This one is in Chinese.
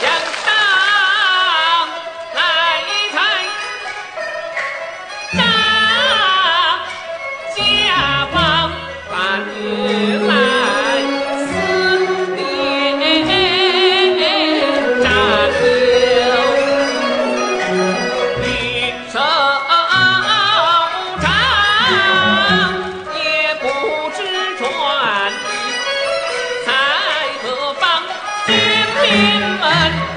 向上来抬，张家帮。in my